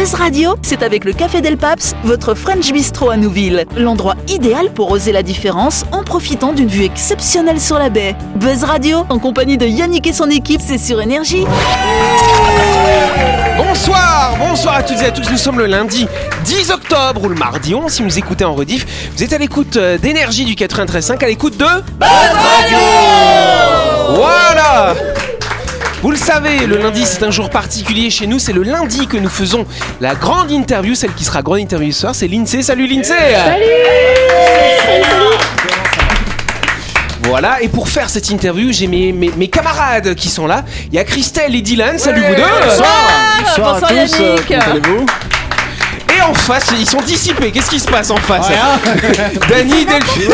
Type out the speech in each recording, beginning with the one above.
Buzz Radio, c'est avec le Café Del Paps, votre French Bistro à Nouville. L'endroit idéal pour oser la différence en profitant d'une vue exceptionnelle sur la baie. Buzz Radio, en compagnie de Yannick et son équipe, c'est sur Énergie. Bonsoir, bonsoir à toutes et à tous. Nous sommes le lundi 10 octobre ou le mardi 11 si vous écoutez en rediff. Vous êtes à l'écoute euh, d'énergie du 93.5, à l'écoute de Buzz Radio Voilà vous le savez, le lundi c'est un jour particulier chez nous, c'est le lundi que nous faisons la grande interview, celle qui sera grande interview ce soir, c'est l'INSEE. Salut l'INSEE Voilà, et pour faire cette interview, j'ai mes, mes, mes camarades qui sont là. Il y a Christelle et Dylan, salut vous deux. Bonsoir. À tous, euh, comment allez-vous? Et en face, ils sont dissipés, qu'est-ce qui se passe en face? Dany, Delphine.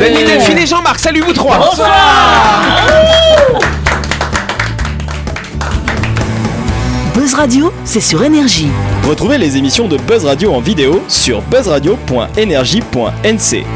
Dany, Delphine et Jean-Marc, salut vous trois Buzz Radio, c'est sur Énergie. Retrouvez les émissions de Buzz Radio en vidéo sur buzzradio.energie.nc.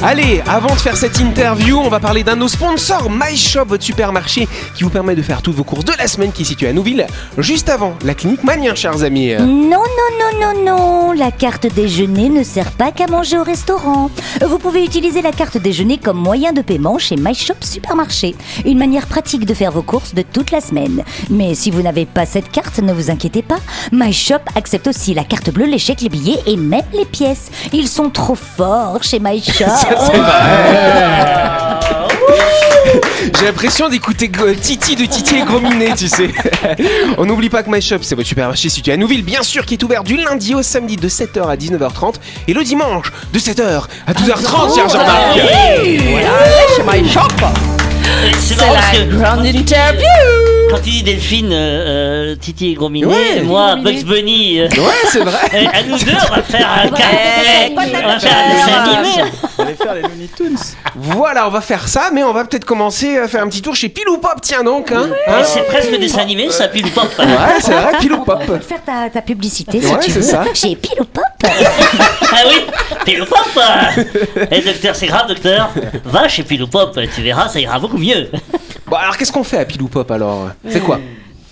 Allez, avant de faire cette interview, on va parler d'un de nos sponsors, MyShop, votre supermarché qui vous permet de faire toutes vos courses de la semaine qui est situé à Nouville, juste avant la clinique Mania, chers amis. Non, non, non, non, non, la carte déjeuner ne sert pas qu'à manger au restaurant. Vous pouvez utiliser la carte déjeuner comme moyen de paiement chez MyShop Supermarché. Une manière pratique de faire vos courses de toute la semaine. Mais si vous n'avez pas cette carte, ne vous inquiétez pas. MyShop accepte aussi la carte bleue, les chèques, les billets et même les pièces. Ils sont trop forts chez MyShop. C'est. J'ai l'impression d'écouter Titi de Titi et Grominet, tu sais. On n'oublie pas que My Shop, c'est votre supermarché situé à Nouville, bien sûr, qui est ouvert du lundi au samedi de 7h à 19h30 et le dimanche de 7h à 12h30, cher Jean-Marc. C'est marrant parce que grande interview quand tu dis Delphine, euh, euh, Titi et Grominet, Ouais. et moi, Bugs Bunny, euh, Ouais, c'est vrai. et à nous deux, on va faire un, la on va faire un dessin animé. Allez faire les Looney Tunes. Voilà, on va faire ça, mais on va peut-être commencer à faire un petit tour chez Pilou Pop, tiens donc. Hein, Hein C'est presque le dessin animé, ça pile ou pas Ouais, c'est vrai, Pilou Pop. On peut te faire ta, ta publicité si Ouais, tu c'est veux. ça. Chez Pile ou Pop. Ah oui, pile ou pop Eh docteur, c'est grave docteur Va chez pile ou pop, tu verras, ça ira beaucoup mieux. Bon, alors qu'est-ce qu'on fait à Pilou Pop alors? C'est quoi?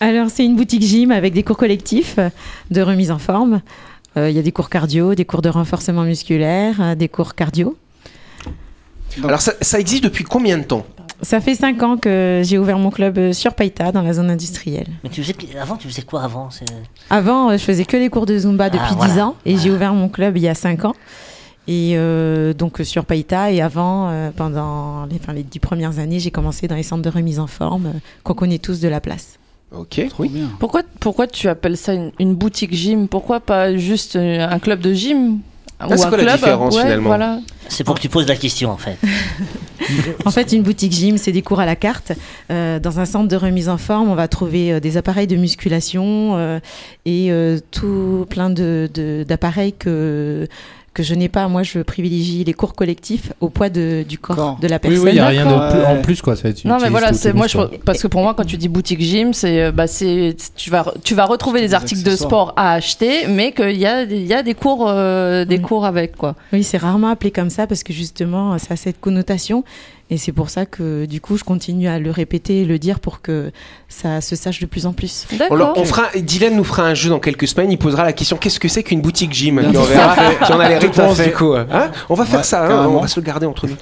Alors, c'est une boutique gym avec des cours collectifs de remise en forme. Euh, Il y a des cours cardio, des cours de renforcement musculaire, euh, des cours cardio. Alors ça, ça existe depuis combien de temps? Ça fait 5 ans que j'ai ouvert mon club euh, sur Païta, dans la zone industrielle. Mais tu faisais, avant, tu faisais quoi avant Avant, euh, je faisais que les cours de Zumba depuis Ah, voilà. 10 ans et j'ai ouvert mon club il y a 5 ans. Et euh, donc sur Païta et avant, euh, pendant les, enfin, les 10 premières années, j'ai commencé dans les centres de remise en forme euh, qu'on connaît tous de la place. Ok, oui. Pourquoi, pourquoi tu appelles ça une, une boutique gym? Pourquoi pas juste un club de gym? Ah, c'est quoi la différence, ouais, finalement voilà. C'est pour que tu poses la question en fait. En fait, une boutique gym, c'est des cours à la carte. Euh, dans un centre de remise en forme, on va trouver euh, des appareils de musculation euh, et euh, tout plein de- de- d'appareils que que je n'ai pas. Moi, je privilégie les cours collectifs au poids de- du corps Corps. de la Oui, personne. oui, il n'y a rien de D'accord. plus, en plus quoi. Ça, Non mais voilà, c'est moi je, parce que pour moi quand tu dis boutique gym, c'est euh, bah c'est tu vas tu vas retrouver des Des articles de sport à acheter, mais qu'il y a y a des cours euh, des Oui. cours avec quoi. Oui, c'est rarement appelé comme ça parce que justement, ça a cette connotation. Et c'est pour ça que du coup, je continue à le répéter et le dire pour que ça se sache de plus en plus. On, leur- D'accord. on fera, Dylan nous fera un jeu dans quelques semaines. Il posera la question qu'est-ce que c'est qu'une boutique gym? On verra si on a les réponses du coup. Hein on va faire Ouais, ça. hein, on va se le garder entre nous.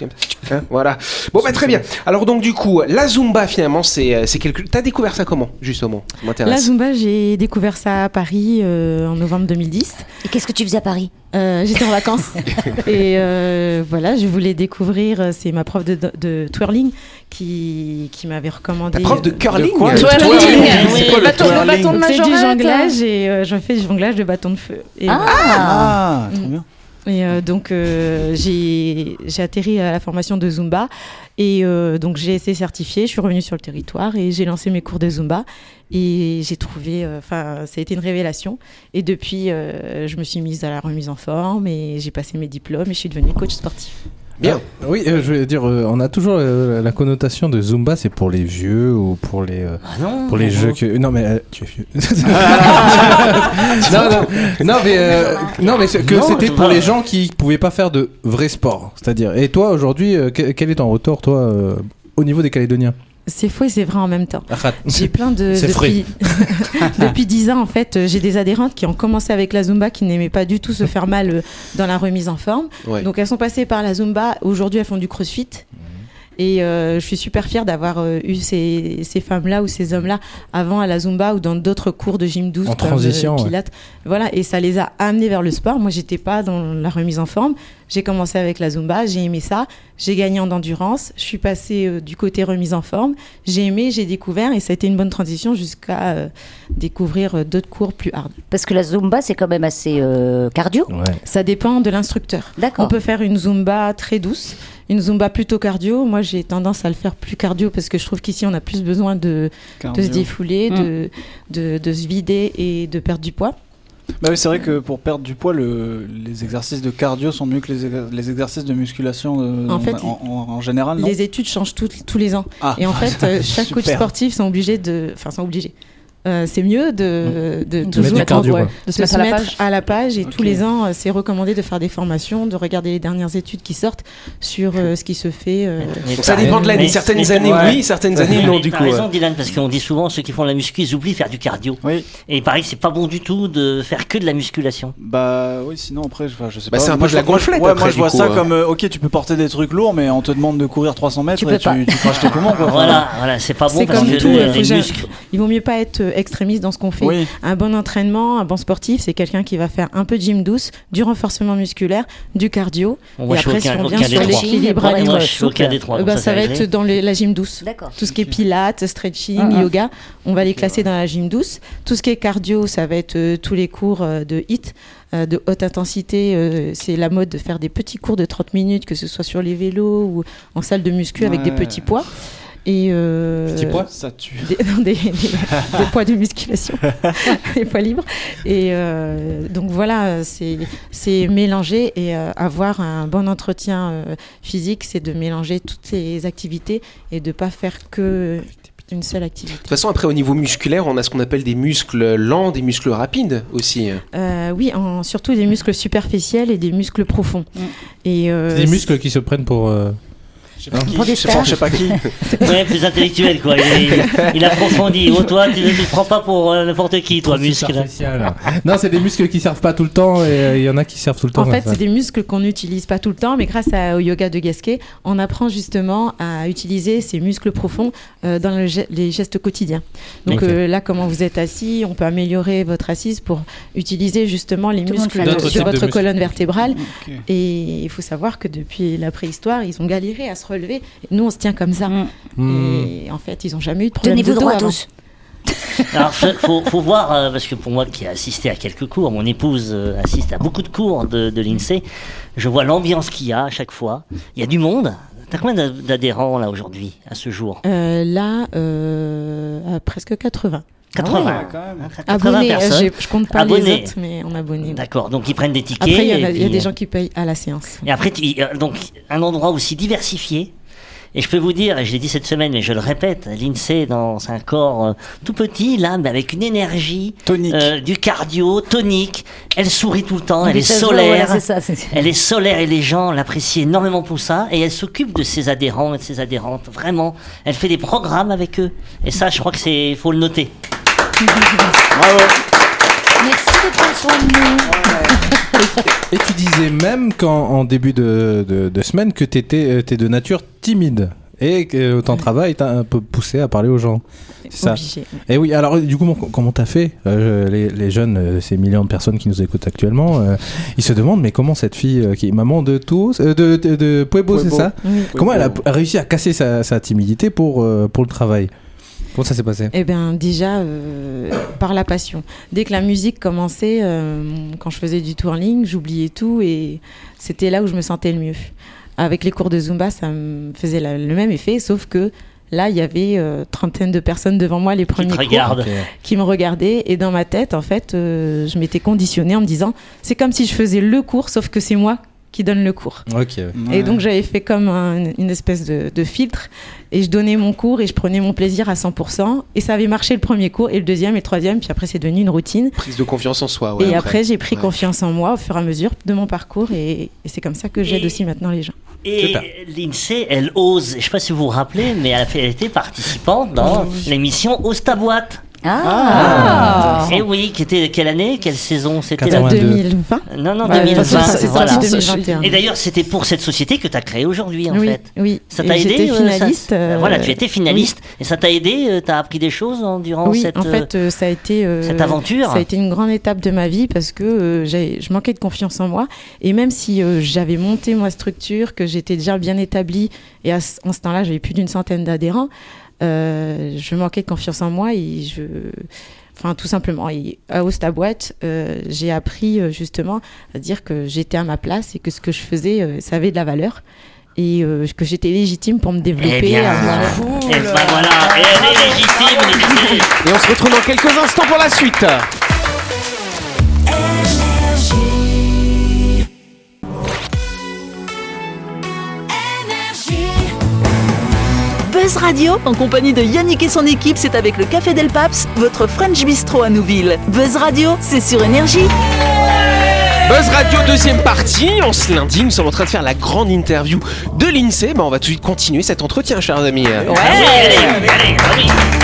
Hein, voilà. Bon bah très bien. Alors donc du coup, la zumba finalement, c'est euh, c'est quelque. T'as découvert ça comment justement? La. Zumba, j'ai découvert ça à Paris euh, en novembre 2010. Et qu'est-ce que tu faisais à Paris? Euh, J'étais en vacances et euh, voilà, je voulais découvrir. C'est ma prof de, de twirling qui, qui m'avait recommandé. Ta prof de euh, curling. quoi Twirling. twirling. Oui, C'est quoi le bâton- le twirling bâton de C'est du majorette. jonglage et euh, je fais du jonglage de bâton de feu. Et, Ah, Ah, trop Mm. bien. Et euh, donc euh, j'ai j'ai atterri à la formation de Zumba et euh, donc j'ai été certifiée, je suis revenue sur le territoire et j'ai lancé mes cours de Zumba et j'ai trouvé, euh, enfin ça a été une révélation et depuis euh, je me suis mise à la remise en forme et j'ai passé mes diplômes et je suis devenue coach sportif. Bien. Ah, oui, euh, je veux dire, euh, on a toujours euh, la connotation de Zumba, c'est pour les vieux ou pour les euh, Ah non pour les non, jeux non. que non mais euh, tu es vieux. non, non, non mais euh, non mais que c'était pour les gens qui pouvaient pas faire de vrai sport, c'est-à-dire. Et toi aujourd'hui, euh, que- quel est ton retour toi euh, au niveau des Calédoniens? C'est faux et c'est vrai en même temps. Ah, J'ai plein de C'est depuis depuis 10 ans en fait, euh, j'ai des adhérentes qui ont commencé avec la Zumba qui n'aimaient pas du tout se faire mal euh, dans la remise en forme. Ouais. Donc elles sont passées par la Zumba, aujourd'hui elles font du CrossFit. Et euh, je suis super fière d'avoir euh, eu ces, ces femmes-là ou ces hommes-là avant à la Zumba ou dans d'autres cours de gym douce En comme transition, ouais. Pilates. Voilà, et ça les a amenés vers le sport. Moi, j'étais pas dans la remise en forme. J'ai commencé avec la Zumba, j'ai aimé ça. J'ai gagné en endurance. Je suis passée euh, du côté remise en forme. J'ai aimé, j'ai découvert et ça a été une bonne transition jusqu'à euh, découvrir euh, d'autres cours plus hard. Parce que la Zumba, c'est quand même assez euh, cardio. Ouais. Ça dépend de l'instructeur. On peut faire une Zumba très douce, une Zumba plutôt cardio. Moi, j'ai tendance à le faire plus cardio parce que je trouve qu'ici, on a plus besoin de, de se défouler, Mm. de, de, de se vider et de perdre du poids. Bah oui, c'est vrai que pour perdre du poids, le, les exercices de cardio sont mieux que les, exercices de musculation euh, En fait, en, en- en général, non? Les études changent tout- tous les ans. Ah. Et en fait, euh, chaque coach sportif sont obligés de. Enfin, sont obligés. Euh, c'est mieux de, de, De toujours mettre du être- cardio, ouais, quoi. De se de mettre se à la mettre page. à la page et tous les ans, euh, c'est recommandé de faire des formations, de regarder les dernières études qui sortent sur euh, ce qui se fait. euh, Ça dépend de l'année. Certaines mais- années, Ouais. oui, certaines années, non, Mais du t'as coup. raison. Dylan, parce qu'on dit souvent ceux qui font la muscu, ils oublient de faire du cardio. Oui, Et il paraît que c'est pas bon du tout de faire que de la musculation. bah oui, sinon après, je, sais Bah, pas. c'est un peu de la gonflette Ouais, moi je vois coup, ça euh. comme, euh, ok, tu peux porter des trucs lourds, mais on te demande de courir 300 mètres Tu et tu, craches tes poumons, Voilà, voilà, c'est pas bon parce que tout, les, muscles. Il vaut mieux pas être extrémiste dans ce qu'on fait. Oui, Un bon entraînement, un bon sportif, c'est quelqu'un qui va faire un peu de gym douce, du renforcement musculaire, du cardio. Et après, si on vient sur l'équilibre. Euh, donc bah, ça, ça va être dans les- la gym douce. Tout ce qui est pilates, stretching, Ah, ah. yoga, on va les classer dans la gym douce. Tout ce qui est cardio, ça va être euh, tous les cours euh, de HIT, euh, de haute intensité. euh, c'est la mode de faire des petits cours de 30 minutes, que ce soit sur les vélos ou en salle de muscu avec des petits poids. Et euh, Petits poids ça tue. des, non, des- des- des poids de musculation, des poids libres. Et euh, donc voilà, c'est c'est mélanger et euh, avoir un bon entretien euh, physique, c'est de mélanger toutes ces activités et de pas faire que une seule De activité. toute façon, après, au niveau musculaire, on a ce qu'on appelle des muscles lents, des muscles rapides aussi. Euh, oui, en, surtout des muscles superficiels et des muscles profonds. Mm. Et euh, C'est des muscles qui se prennent pour. euh, Je sais pas qui, je sais pas, je sais pas qui. Ouais, plus intellectuel, quoi. Il, il, il approfondit. Oh, toi, tu ne te prends pas pour euh, n'importe qui, toi, muscle. non, c'est des muscles qui servent pas tout le temps et euh, il y en a qui servent tout le temps. En fait, c'est des muscles qu'on n'utilise pas tout le temps, mais grâce à- au yoga de Gasquet, on apprend justement à utiliser ces muscles profonds euh, dans le les gestes quotidiens. Donc euh, là, comment vous êtes assis, on peut améliorer votre assise pour utiliser justement les Tout muscles de, votre colonne vertébrale. Et il faut savoir que depuis la préhistoire, ils ont galéré à se relever. Et nous, on se tient comme ça. Mm. Hmm. Et en fait, ils n'ont jamais eu de problème de Tenez-vous dos droit tous. Alors, faut, faut, faut voir, euh, parce que pour moi qui ai assisté à quelques cours, mon épouse euh, assiste à beaucoup de cours de, de l'INSEE, je vois l'ambiance qu'il y a à chaque fois. Il y a du monde. T'as combien d'a- d'adhérents là aujourd'hui, à ce jour? Euh, là, euh, à presque 80. 80. Ouais, quand même. hein, 80 Abonnés, euh, personnes. j'ai- je compte pas Abonnés. les autres, mais en abonnés. D'accord, donc ils prennent des tickets. Après, il y, a- y des euh, gens qui payent à la séance. Et après, tu- euh, donc, un endroit aussi diversifié. Et je peux vous dire, et je l'ai dit cette semaine, mais je le répète, l'INSEE, dans un corps euh, tout petit, là, mais avec une énergie, Tonique. euh, du cardio, tonique. Elle sourit tout le temps, elle est ça solaire. voilà, c'est ça, c'est- Elle est solaire et les gens l'apprécient énormément pour ça. Et elle s'occupe de ses adhérents et de ses adhérentes. Vraiment. Elle fait des programmes avec eux. Et ça, je crois que c'est, faut le noter. Bravo. Merci de prendre soin de nous. Et tu disais même qu'en en début de, de, de semaine que tu étais de nature timide et que ton travail t'a un peu poussé à parler aux gens. C'est ça. Obligé. Et oui, alors du coup, comment- t'as fait Euh, les, les jeunes, euh, ces millions de personnes qui nous écoutent actuellement, euh, ils se demandent mais comment cette fille euh, qui est maman de tous, euh, de, de, de Puebo, c'est ça Oui. Comment elle a, réussi à casser sa, sa timidité pour, euh, pour le travail Comment ça s'est passé? Eh bien, déjà, euh, par la passion. Dès que la musique commençait, euh, quand je faisais du touring, j'oubliais tout et c'était là où je me sentais le mieux. Avec les cours de Zumba, ça me faisait la- le même effet, sauf que là, il y avait euh, trentaine de personnes devant moi, les Qui premiers cours, regarde. qui me regardaient. Et dans ma tête, en fait, euh, je m'étais conditionnée en me disant, c'est comme si je faisais le cours, sauf que c'est moi qui donne le cours. Et donc j'avais fait comme un- une espèce de, de filtre et je donnais mon cours et je prenais mon plaisir à 100%. Et ça avait marché le premier cours et le deuxième et le troisième, puis après c'est devenu une routine. Prise de confiance en soi. Ouais, et après, j'ai pris Ouais. confiance en moi au fur et à mesure de mon parcours et, et c'est comme ça que j'aide aussi maintenant les gens. Et l'INSEE, elle ose, je sais pas si vous vous rappelez, mais elle, a fait, elle était participante dans l'émission Ose ta boîte. Ah, Et oui, qui était quelle année, quelle saison C'était 82. 2020 Non, non, Ouais, 2020. de toute façon, c'est voilà. sorti 2021. Et d'ailleurs, c'était pour cette société que tu as créée aujourd'hui, en oui, fait. oui. Ça t'a aidé J'étais euh, ça- finaliste. euh, Voilà, tu étais finaliste. Et ça t'a aidé Tu as appris des choses en- durant Oui, cette, en fait, euh, ça a été euh, cette aventure Ça a été une grande étape de ma vie parce que euh, j'ai- je manquais de confiance en moi. Et même si euh, j'avais monté ma structure, que j'étais déjà bien établie, et à en ce temps-là, j'avais plus d'une centaine d'adhérents, euh, je manquais de confiance en moi et je. Enfin, tout simplement. Et à Osta Boîte, euh, j'ai appris euh, justement à dire que j'étais à ma place et que ce que je faisais, euh, ça avait de la valeur. Et euh, que j'étais légitime pour me développer. Eh bien, avoir- et ben voilà, et elle est légitime, l'INSEE. Et on se retrouve dans quelques instants pour la suite. Buzz Radio, en compagnie de Yannick et son équipe, c'est avec le Café Del Paps, votre French Bistro à Nouville. Buzz Radio, c'est sur Énergie. Buzz Radio, deuxième partie. En ce lundi, nous sommes en train de faire la grande interview de l'INSEE. Ben, on va tout de suite continuer cet entretien, chers amis. Ah oui, allez, allez,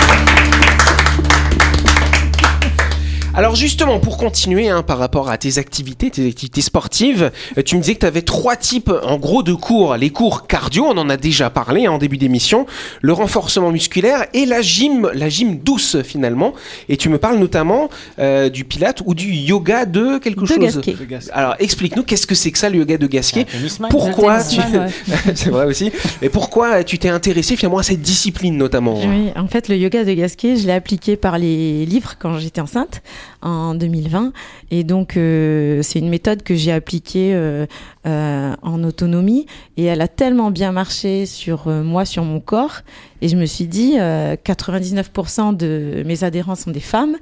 Alors justement, pour continuer hein, par rapport à tes activités, tes activités sportives, euh, tu me disais que tu avais trois types en gros de cours. Les cours cardio, on en a déjà parlé hein, en début d'émission, le renforcement musculaire et la gym, la gym douce finalement. Et tu me parles notamment euh, du pilate ou du yoga de quelque De chose. Gasquet. Alors explique-nous qu'est-ce que c'est que ça le yoga de Gasquet tennisman. Pourquoi tu... c'est vrai aussi. Mais pourquoi tu t'es intéressé finalement à cette discipline notamment Oui, en fait, le yoga de Gasquet, je l'ai appliqué par les livres quand j'étais enceinte en 2020. Et donc, euh, c'est une méthode que j'ai appliquée euh, euh, en autonomie. Et elle a tellement bien marché sur moi, sur mon corps. Et je me suis dit, euh, 99% de mes adhérents sont des femmes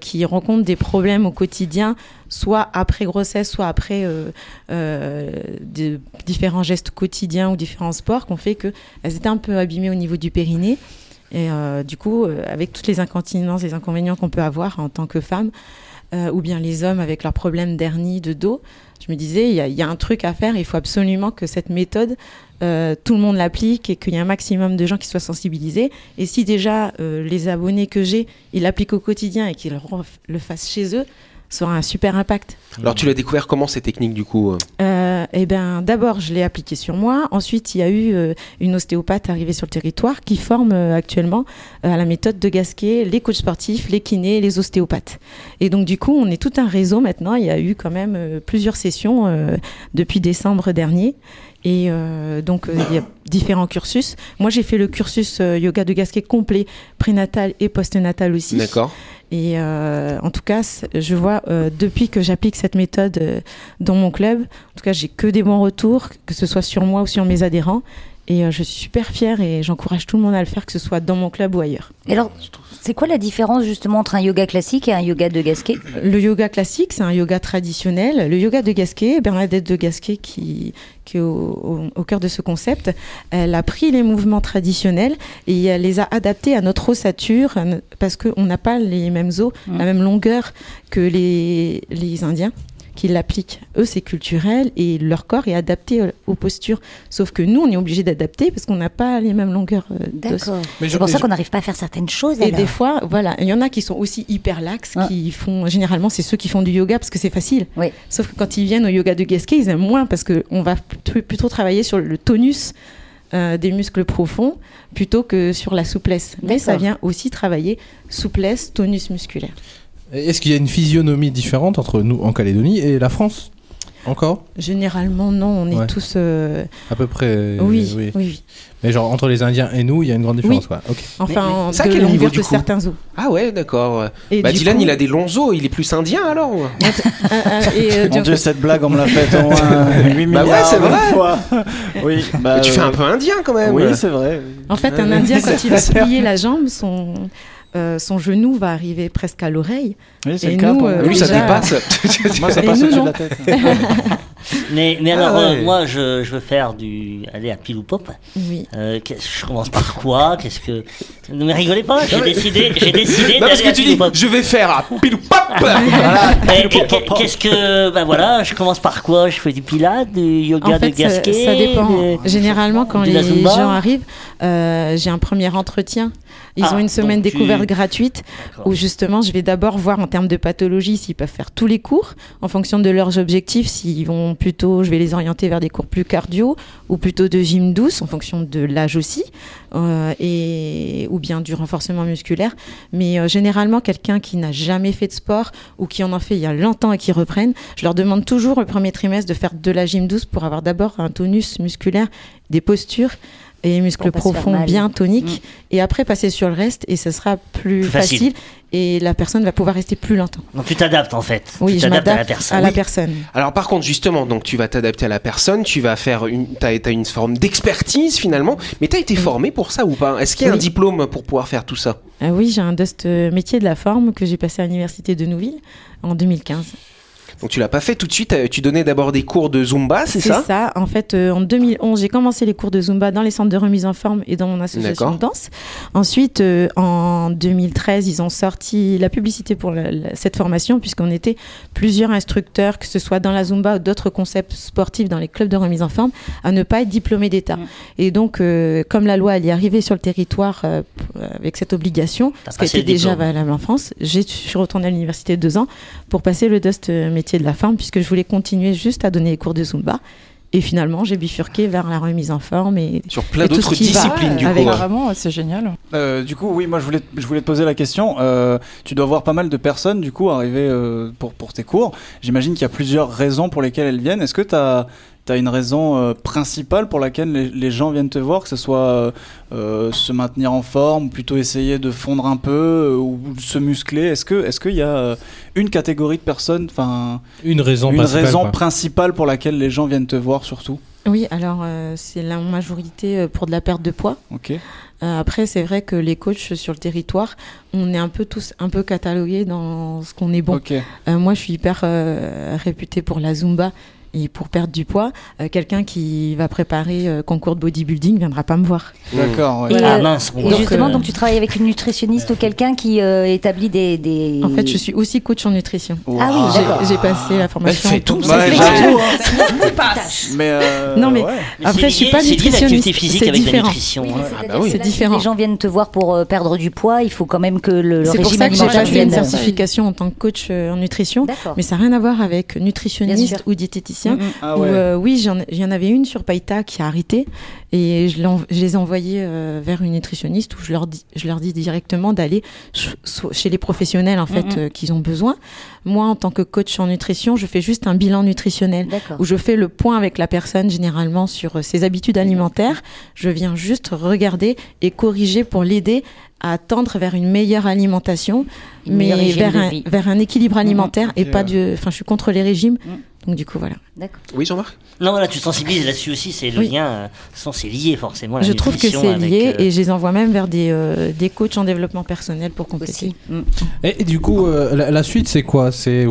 qui rencontrent des problèmes au quotidien, soit après grossesse, soit après différents gestes quotidiens ou différents sports, qu'on fait qu'elles étaient un peu abîmées au niveau du périnée. Et euh, du coup, euh, avec toutes les incontinences et inconvénients qu'on peut avoir en tant que femme, euh, ou bien les hommes avec leurs problèmes d'hernie, de dos, je me disais, il y, a- un truc à faire, il faut absolument que cette méthode, tout le monde l'applique et qu'il y ait un maximum de gens qui soient sensibilisés. Et si déjà les abonnés que j'ai, ils l'appliquent au quotidien et qu'ils le fassent chez eux, ça aura un super impact. Alors tu l'as découvert comment ces techniques du coup euh? Euh, eh ben, d'abord, je l'ai appliqué sur moi. Ensuite, il y a eu euh, une ostéopathe arrivée sur le territoire qui forme euh, actuellement à la méthode de Gasquet les coachs sportifs, les kinés, les ostéopathes. Et donc, du coup, on est tout un réseau maintenant. Il y a eu quand même plusieurs sessions depuis décembre dernier. Et euh, donc, euh, il y a différents cursus. Moi, j'ai fait le cursus euh, yoga de Gasquet complet, prénatal et postnatal aussi. D'accord. Et euh, en tout cas, je vois euh, depuis que j'applique cette méthode euh, dans mon club, en tout cas, j'ai que des bons retours, que ce soit sur moi ou sur mes adhérents. Et euh, je suis super fière et j'encourage tout le monde à le faire, que ce soit dans mon club ou ailleurs. Et alors, c'est quoi la différence justement entre un yoga classique et un yoga de Gasquet? Le yoga classique, c'est un yoga traditionnel. Le yoga de Gasquet, Bernadette de Gasquet, qui, qui est au, au- au cœur de ce concept, elle a pris les mouvements traditionnels et elle les a adaptés à notre ossature parce qu'on n'a pas les mêmes os, Mm. la même longueur que les, les Indiens qui l'appliquent. Eux, c'est culturel et leur corps est adapté aux postures. Sauf que nous, on est obligé d'adapter parce qu'on n'a pas les mêmes longueurs euh. D'accord. Mais C'est je- pour ça qu'on n'arrive pas à faire certaines choses. Et alors. des fois, voilà, il y en a qui sont aussi hyper laxes, Ah. qui font, généralement, c'est ceux qui font du yoga parce que c'est facile. Oui. Sauf que quand ils viennent au yoga de Gasquet, ils aiment moins parce qu'on va plutôt, travailler sur le tonus euh, des muscles profonds plutôt que sur la souplesse. Mais ça vient aussi travailler souplesse, tonus musculaire. Est-ce qu'il y a une physionomie différente entre nous en Calédonie et la France Encore? Généralement, non, on est Ouais. tous. euh, À peu près. euh, oui, oui, oui. Mais genre entre les Indiens et nous, il y a une grande différence. Oui. Quoi. Ok. Enfin, Mais- en- ça, de quel niveau, du de coup? certains os. Ah ouais, d'accord. Et Bah Dylan, coup- il a des longs os, il est plus indien alors Euh, euh, et, euh, Mon dieu, cette blague, on me l'a faite 8 Bah ouais, c'est vrai. fois. Oui, bah, Mais tu fais euh, un peu indien quand même. Oui, c'est vrai. En fait, un. Indien, quand il va plier la jambe, son, euh, son genou va arriver presque à l'oreille. Oui, c'est le cas. nous, pour euh, moi. Lui, ça déjà- dépasse. Moi, ça passe au-dessus de la tête. Mais, mais Ah alors, euh, moi, je, je veux faire du. aller à pile ou pop. Oui. Euh, je commence par quoi? Qu'est-ce que. Ne me rigolez pas, j'ai décidé, j'ai décidé parce que tu dis, je vais faire à pile ou pop Voilà. Qu'est-ce que. Ben voilà, je commence par quoi? Je fais du pilates, du yoga En fait, de ça, gasquet ça dépend. de- Généralement, quand de les gens arrivent, euh, j'ai un premier entretien. Ils Ah, ont une semaine tu- découverte gratuite où justement, je vais d'abord voir en termes de pathologie s'ils peuvent faire tous les cours en fonction de leurs objectifs. S'ils vont plutôt, je vais les orienter vers des cours plus cardio ou plutôt de gym douce en fonction de l'âge aussi, euh, ou bien du renforcement musculaire. Mais euh, généralement, quelqu'un qui n'a jamais fait de sport ou qui en a fait il y a longtemps et qui reprennent, je leur demande toujours le premier trimestre de faire de la gym douce pour avoir d'abord un tonus musculaire, des postures et les muscles profonds bien toniques et après passer sur le reste et ce sera plus, Plus facile. facile. et la personne va pouvoir rester plus longtemps. Donc tu t'adaptes en fait. Oui, tu je t'adaptes à la personne. à la Oui. personne. Alors par contre justement, donc tu vas t'adapter à la personne, tu vas faire une, t'as, t'as une forme d'expertise finalement, mais t'as été formé pour ça ou pas? Est-ce qu'il y a un diplôme pour pouvoir faire tout ça? Ah oui, j'ai un DUST euh, métier de la forme que j'ai passé à l'université de Nouville en 2015. Donc tu l'as pas fait tout de suite, euh, tu donnais d'abord des cours de Zumba, c'est ça? En fait, euh, en 2011, j'ai commencé les cours de Zumba dans les centres de remise en forme et dans mon association de danse. Ensuite, euh, en 2013, ils ont sorti la publicité pour la- la- cette formation puisqu'on était plusieurs instructeurs, que ce soit dans la Zumba ou d'autres concepts sportifs dans les clubs de remise en forme, à ne pas être diplômés d'État. Mm. Et donc, euh, comme la loi elle est arrivée sur le territoire euh, avec cette obligation, ce qui le déjà valable en France, j'ai- je suis retournée à l'université deux ans pour passer le DUST euh, métier de la forme puisque je voulais continuer juste à donner les cours de Zumba. Et finalement, j'ai bifurqué vers la remise en forme et Sur plein d'autres va disciplines du avec- coup. Apparemment, ouais, c'est génial. Euh, du coup, oui, moi je voulais, je voulais te poser la question. Euh, tu dois voir pas mal de personnes du coup arriver euh, pour, pour tes cours. J'imagine qu'il y a plusieurs raisons pour lesquelles elles viennent. Est-ce que tu as, une raison euh, principale pour laquelle les, les gens viennent te voir, que ce soit euh, euh, se maintenir en forme, ou plutôt essayer de fondre un peu euh, ou se muscler Est-ce que est-ce qu'il y a euh, une catégorie de personnes, enfin Une raison une principale, raison quoi. principale pour laquelle les gens viennent te voir surtout? Oui, alors euh, c'est la majorité pour de la perte de poids. Ok. Euh, après, c'est vrai que les coachs sur le territoire, on est un peu tous un peu catalogués dans ce qu'on est bon. Ok. Euh, moi, je suis hyper euh, réputée pour la Zumba et pour perdre du poids. Euh, Quelqu'un qui va préparer euh, concours de bodybuilding viendra pas me voir. D'accord. ouais. Et, Ah euh, mince, bon, Et donc, justement, euh, donc tu travailles avec une nutritionniste ou quelqu'un qui euh, établit des, des- En fait, je suis aussi coach en nutrition. Wow. Ah oui, J'ai- passé la formation. fait tout. Ouais, fait hein. Mais euh, Non, mais- ouais. mais Après, c'est je suis pas nutritionniste, c'est différent. hein. bah C'est là, différent. Si les gens viennent te voir pour perdre du poids, il faut quand même que le, le C'est pour régime ça que j'ai alimentaire passé une certification en tant que coach en nutrition. Mais ça n'a rien à voir avec nutritionniste ou diététicien. Mm, mm. Ah Où, euh, oui, j'en- il y en avait une sur Païta qui a arrêté et je, les ai envoyés euh, vers une nutritionniste où je leur dis, je leur dis directement d'aller ch- chez les professionnels en fait Mhm. euh, qu'ils ont besoin. Moi, en tant que coach en nutrition, je fais juste un bilan nutritionnel où je fais le point avec la personne généralement sur euh, ses habitudes alimentaires. Je viens juste regarder et corriger pour l'aider à tendre vers une meilleure alimentation, Une mais meilleure vers un, vie. vers un équilibre alimentaire et pas du. Enfin, je suis contre les régimes. Donc du coup voilà. D'accord. Oui Jean-Marc? Non, voilà, tu sensibilises là-dessus aussi, c'est le Oui. lien. euh, de toute façon, c'est lié forcément. la Je trouve que c'est lié euh, et je les envoie même vers des, euh, des coachs en développement personnel pour compléter. Mm. Et, et du coup, euh, la, la suite, c'est quoi? C'est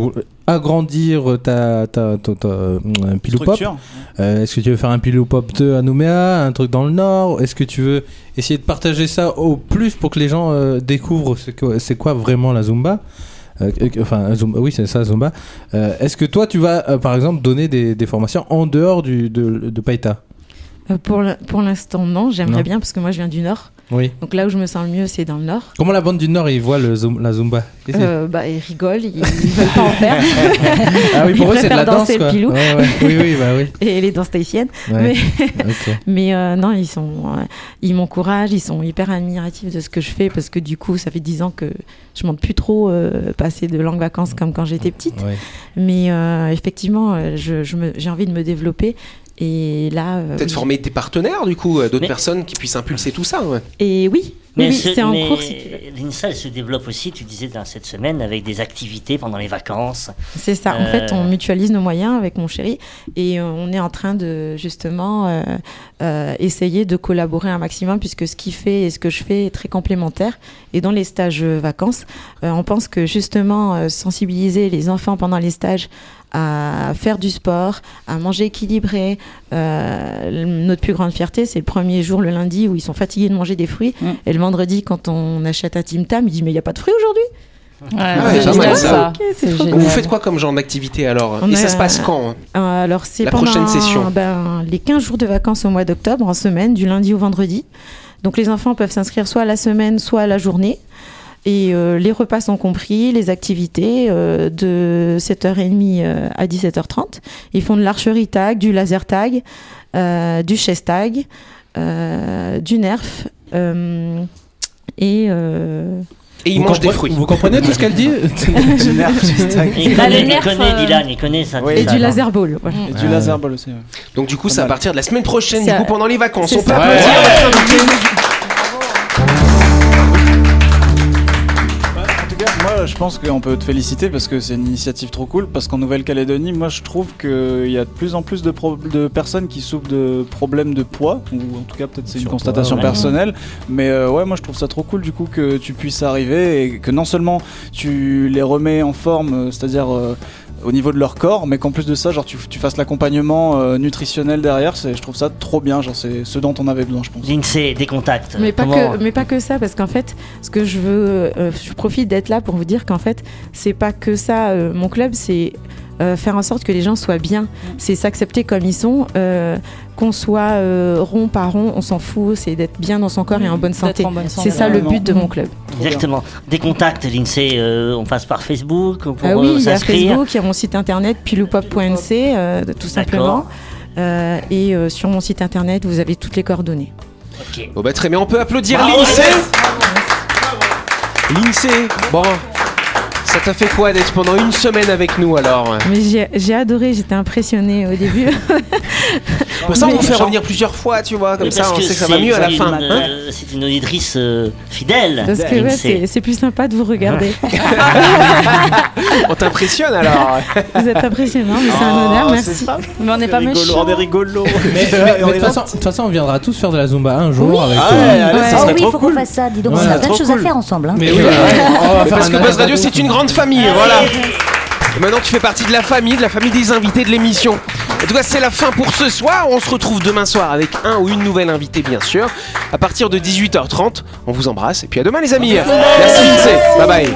agrandir ta, ta, ta, ta, euh, pile ou pop? Structure. Euh, Est-ce que tu veux faire un pile ou pop 2 à Nouméa, un truc dans le Nord? Est-ce que tu veux essayer de partager ça au plus pour que les gens euh, découvrent c'est quoi, c'est quoi vraiment la Zumba? Enfin, Zumba, oui, c'est ça, Zumba. Euh, Est-ce que toi, tu vas, euh, par exemple, donner des, des formations en dehors du, de, de Païta Euh, pour le- pour l'instant, non. J'aimerais bien parce que moi je viens du Nord. Oui. Donc là où je me sens le mieux, c'est dans le Nord. Comment la bande du Nord, ils voient le la Zumba? Euh, bah, ils rigolent, ils, ils veulent pas en faire. Ah oui, pour ils eux, c'est de la danse, danser le quoi. pilou. Ouais, ouais. Oui, oui, bah oui. Et les danses tahitiennes. Ouais. Mais euh, non, ils sont, euh, ils m'encouragent, ils sont hyper admiratifs de ce que je fais parce que du coup, ça fait dix ans que je monte plus trop euh, passer de longues vacances comme quand j'étais petite. Mais euh, effectivement, euh, j'ai envie de me développer. Et là, euh, Peut-être oui. former tes partenaires du coup, euh, d'autres Mais- personnes qui puissent impulser tout ça. ouais. Et oui, oui, Mais oui, ce- c'est en mais cours. si. L'INSA, elle se développe aussi, tu disais, dans cette semaine, avec des activités pendant les vacances. C'est ça. En Euh, fait, on mutualise nos moyens avec mon chéri et on est en train de justement euh, euh, essayer de collaborer un maximum puisque ce qu'il fait et ce que je fais est très complémentaire. Et dans les stages vacances, euh, on pense que justement euh, sensibiliser les enfants pendant les stages à faire du sport, à manger équilibré. Euh, notre plus grande fierté, c'est le premier jour, le lundi, où ils sont fatigués de manger des fruits. Mm. Et le vendredi, quand on achète à Tim Tam, il dit Mais il n'y a pas de fruits aujourd'hui Ouais, génial, ça. Vous faites quoi comme genre d'activité alors? On Et ça se passe quand hein? Euh, Alors, c'est La pendant prochaine session. ben, les 15 jours de vacances au mois d'octobre, en semaine, du lundi au vendredi. Donc, les enfants peuvent s'inscrire soit à la semaine, soit à la journée. Et euh, les repas sont compris, les activités euh, de 7h30 euh, à 17h30. Ils font de l'archerie tag, du laser tag, euh, du chess tag, euh, du nerf. euh, et euh, Et ils Vous mangent des fruits. Vous comprenez tout ce qu'elle dit Du nerf. Il connaît, il nerf, connaît Dylan, il connaît ça. Et du laser ball. voilà. Et du laser ball aussi. ouais. Donc du coup, c'est à partir de la semaine prochaine, du coup, pendant les vacances. On peut applaudir je pense qu'on peut te féliciter parce que c'est une initiative trop cool. Parce qu'en Nouvelle-Calédonie, moi je trouve qu'il y a de plus en plus de, pro- de personnes qui souffrent de problèmes de poids, ou en tout cas peut-être c'est une constatation ouais. personnelle. Mais euh, ouais, moi je trouve ça trop cool du coup que tu puisses arriver et que non seulement tu les remets en forme, euh, c'est-à-dire euh, au niveau de leur corps, mais qu'en plus de ça, genre tu, tu fasses l'accompagnement euh, nutritionnel derrière. C'est, je trouve ça trop bien. Genre c'est ce dont on avait besoin, je pense. L'INSEE, des contacts. Mais pas, Comment- que, mais pas que ça, parce qu'en fait, ce que je veux, euh, je profite d'être là pour vous dire qu'en fait, c'est pas que ça. euh, mon club, c'est faire en sorte que les gens soient bien. C'est s'accepter comme ils sont. euh, qu'on soit euh, rond par rond, on s'en fout. C'est d'être bien dans son corps et en bonne santé. C'est ça le but de mon club. Exactement. Des contacts, l'INSEE, euh, on passe par Facebook pour Ah oui, euh, il y a. Facebook, il y a mon site internet piloupop.nc, euh, tout simplement. Euh, et euh, sur mon site internet, vous avez toutes les coordonnées. Ok. Bon bah très bien, on peut applaudir l'INSEE. L'INSEE, bon, ça t'a fait quoi d'être pendant une semaine avec nous alors? Mais j'ai j'ai adoré, j'étais impressionnée au début. Pour ça, on vous fait revenir plusieurs fois, tu vois, comme ça, parce on que sait que ça va c'est mieux à la une, fin. hein. euh, c'est une auditrice euh, fidèle. Parce que c'est plus sympa de vous regarder. On t'impressionne alors vous êtes impressionnant, mais c'est un Oh, honneur, merci. Mais on n'est pas méchants. on est rigolo. De toute façon- de toute façon, on viendra tous faire de la Zumba un jour avec. Ah oui, il faut qu'on fasse ça. Dis donc, on a plein de choses à faire ensemble. hein. Mais oui, ouais, on va faire Parce que Buzz Radio, c'est une grande famille, voilà. Et maintenant, tu fais partie de la famille, de la famille des invités de l'émission. En tout cas, c'est la fin pour ce soir. On se retrouve demain soir avec un ou une nouvelle invitée, bien sûr. À partir de 18h30, on vous embrasse. Et puis à demain, les amis. Merci, Lindsay. Bye bye.